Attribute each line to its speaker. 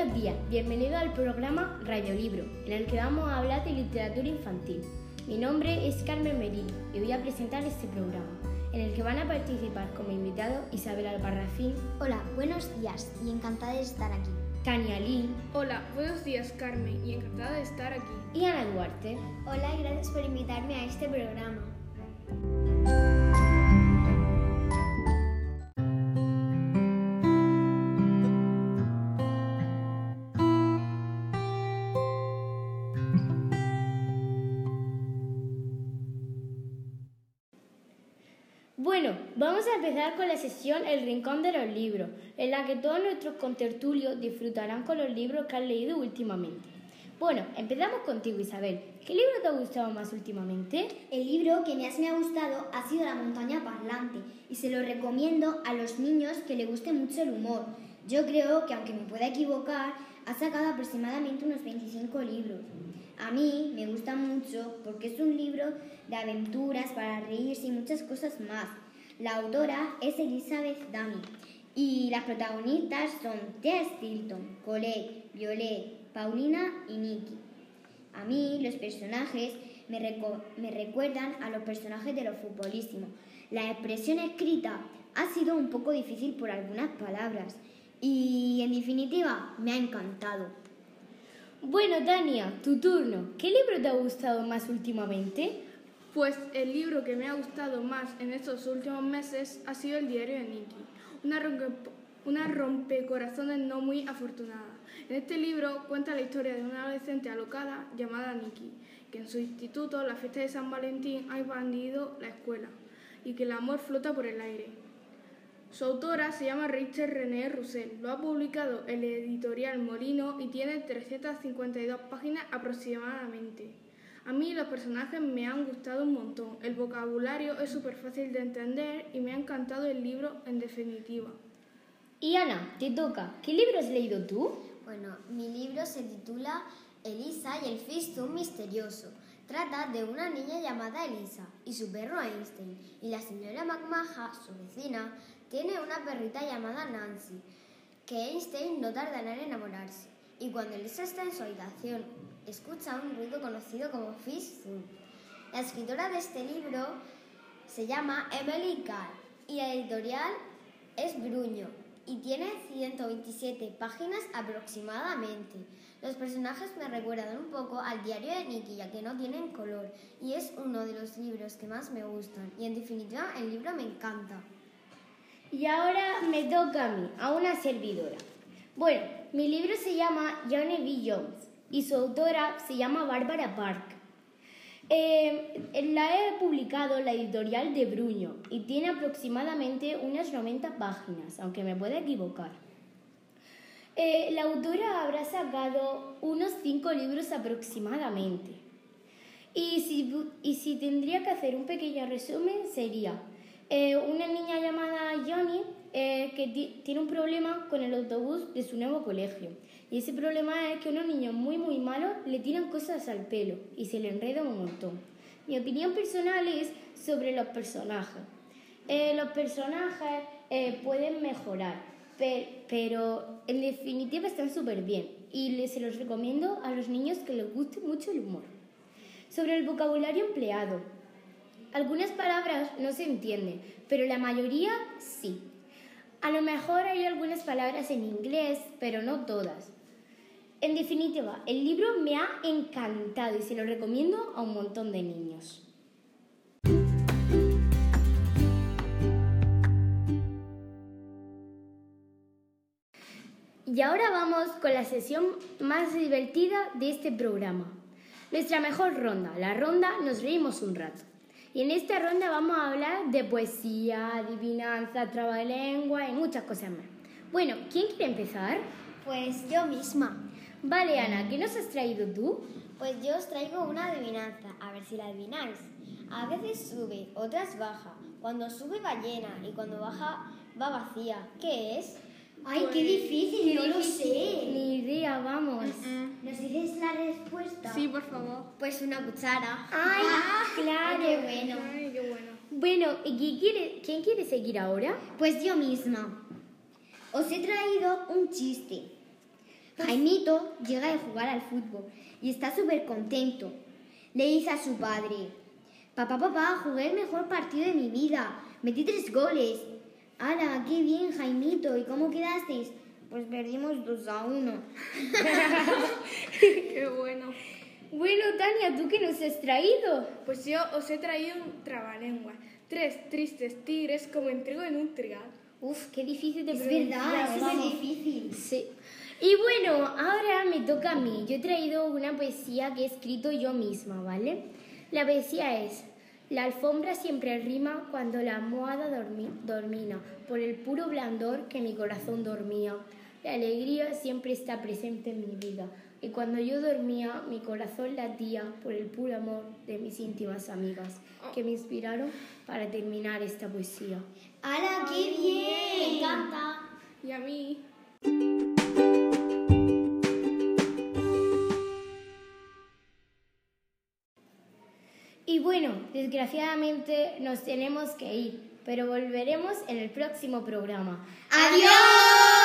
Speaker 1: Buenos días, bienvenido al programa Radiolibro, en el que vamos a hablar de literatura infantil. Mi nombre es Carmen Merino y voy a presentar este programa, en el que van a participar como invitado Isabel Albarracín.
Speaker 2: Hola, buenos días y encantada de estar aquí.
Speaker 1: Tania Lin.
Speaker 3: Hola, buenos días Carmen y encantada de estar aquí.
Speaker 1: Y Ana Duarte.
Speaker 2: Hola y gracias por invitarme a este programa.
Speaker 1: Bueno, vamos a empezar con la sesión El Rincón de los Libros, en la que todos nuestros contertulios disfrutarán con los libros que han leído últimamente. Bueno, empezamos contigo Isabel. ¿Qué libro te ha gustado más últimamente?
Speaker 2: El libro que más me ha gustado ha sido La montaña parlante y se lo recomiendo a los niños que le guste mucho el humor. Yo creo que aunque me pueda equivocar, ha sacado aproximadamente unos 25 libros. A mí me gusta mucho porque es un libro de aventuras para reírse y muchas cosas más. La autora es Elizabeth Dami y las protagonistas son Tia Stilton, Colette, Violet, Paulina y Nikki. A mí los personajes me, me recuerdan a los personajes de los futbolísimos. La expresión escrita ha sido un poco difícil por algunas palabras y en definitiva me ha encantado.
Speaker 1: Bueno, Tania, tu turno. ¿Qué libro te ha gustado más últimamente?
Speaker 3: Pues el libro que me ha gustado más en estos últimos meses ha sido El diario de Nicky, una, rompe, una rompecorazones no muy afortunada. En este libro cuenta la historia de una adolescente alocada llamada Nicky, que en su instituto, la fiesta de San Valentín, ha invadido la escuela y que el amor flota por el aire. Su autora se llama Rachel René Roussel. Lo ha publicado el editorial Molino y tiene 352 páginas aproximadamente. A mí los personajes me han gustado un montón. El vocabulario es súper fácil de entender y me ha encantado el libro en definitiva.
Speaker 1: Y Ana, te toca. ¿Qué libro has leído tú?
Speaker 2: Bueno, mi libro se titula Elisa y el Fistum misterioso. Trata de una niña llamada Elisa y su perro Einstein. Y la señora McMaha, su vecina, tiene una perrita llamada Nancy, que Einstein no tardará en enamorarse. Y cuando Elisa está en su habitación, escucha un ruido conocido como Fish Zoom. La escritora de este libro se llama Emily Carr y la editorial es Bruño y tiene 127 páginas aproximadamente. Los personajes me recuerdan un poco al diario de Nicky, ya que no tienen color, y es uno de los libros que más me gustan, y en definitiva el libro me encanta.
Speaker 1: Y ahora me toca a mí, a una servidora. Bueno, mi libro se llama Johnny B. Jones y su autora se llama Bárbara Park. Eh, la he publicado la editorial de Bruño y tiene aproximadamente unas 90 páginas, aunque me pueda equivocar. Eh, la autora habrá sacado unos 5 libros aproximadamente. Y si, y si tendría que hacer un pequeño resumen sería eh, una niña llamada Johnny eh, que tiene un problema con el autobús de su nuevo colegio. Y ese problema es que unos niños muy muy malos le tiran cosas al pelo y se le enredan un montón. Mi opinión personal es sobre los personajes. Eh, los personajes pueden mejorar, pero, en definitiva están súper bien y se los recomiendo a los niños que les guste mucho el humor. Sobre el vocabulario empleado, algunas palabras no se entienden, pero la mayoría sí. A lo mejor hay algunas palabras en inglés, pero no todas. En definitiva, el libro me ha encantado y se lo recomiendo a un montón de niños. Y ahora vamos con la sesión más divertida de este programa. Nuestra mejor ronda, la ronda Nos reímos un rato. Y en esta ronda vamos a hablar de poesía, adivinanza, trabalengua y muchas cosas más. Bueno, ¿quién quiere empezar?
Speaker 2: Pues yo misma.
Speaker 1: Vale, Ana, ¿qué nos has traído tú?
Speaker 2: Pues yo os traigo una adivinanza, a ver si la adivináis. A veces sube, otras baja. Cuando sube va llena y cuando baja va vacía. ¿Qué es?
Speaker 1: Ay, qué difícil, no lo sé. Ni idea, vamos.
Speaker 2: ¿Nos dices la respuesta?
Speaker 3: Sí, por favor.
Speaker 2: Pues una cuchara.
Speaker 1: Ay, claro.
Speaker 2: qué bueno.
Speaker 3: Ay, qué bueno.
Speaker 1: Bueno, ¿y quién quiere, quién quiere seguir ahora?
Speaker 2: Pues yo misma. Os he traído un chiste. Jaimito llega de jugar al fútbol y está súper contento. Le dice a su padre, papá, papá, jugué el mejor partido de mi vida, metí tres goles. ¡Hala, qué bien, Jaimito! ¿Y cómo quedasteis? Pues perdimos dos a uno.
Speaker 3: Qué bueno.
Speaker 1: Bueno, Tania, ¿tú qué nos has traído?
Speaker 3: Pues yo os he traído un trabalengua. Tres tristes tigres como entrego en un trigal.
Speaker 1: Uf, qué difícil de
Speaker 2: Es verdad, es
Speaker 1: vamos.
Speaker 2: súper difícil.
Speaker 1: Sí. Y bueno, ahora me toca a mí. Yo he traído una poesía que he escrito yo misma, ¿vale? La poesía es, la alfombra siempre rima cuando la almohada dormi- dormina, por el puro blandor que mi corazón dormía. La alegría siempre está presente en mi vida. Y cuando yo dormía, mi corazón latía por el puro amor de mis íntimas amigas, que me inspiraron para terminar esta poesía.
Speaker 2: ¡Hala, qué bien!
Speaker 4: Me encanta.
Speaker 3: Y a mí
Speaker 1: Y bueno, desgraciadamente nos tenemos que ir, pero volveremos en el próximo programa.
Speaker 2: ¡Adiós!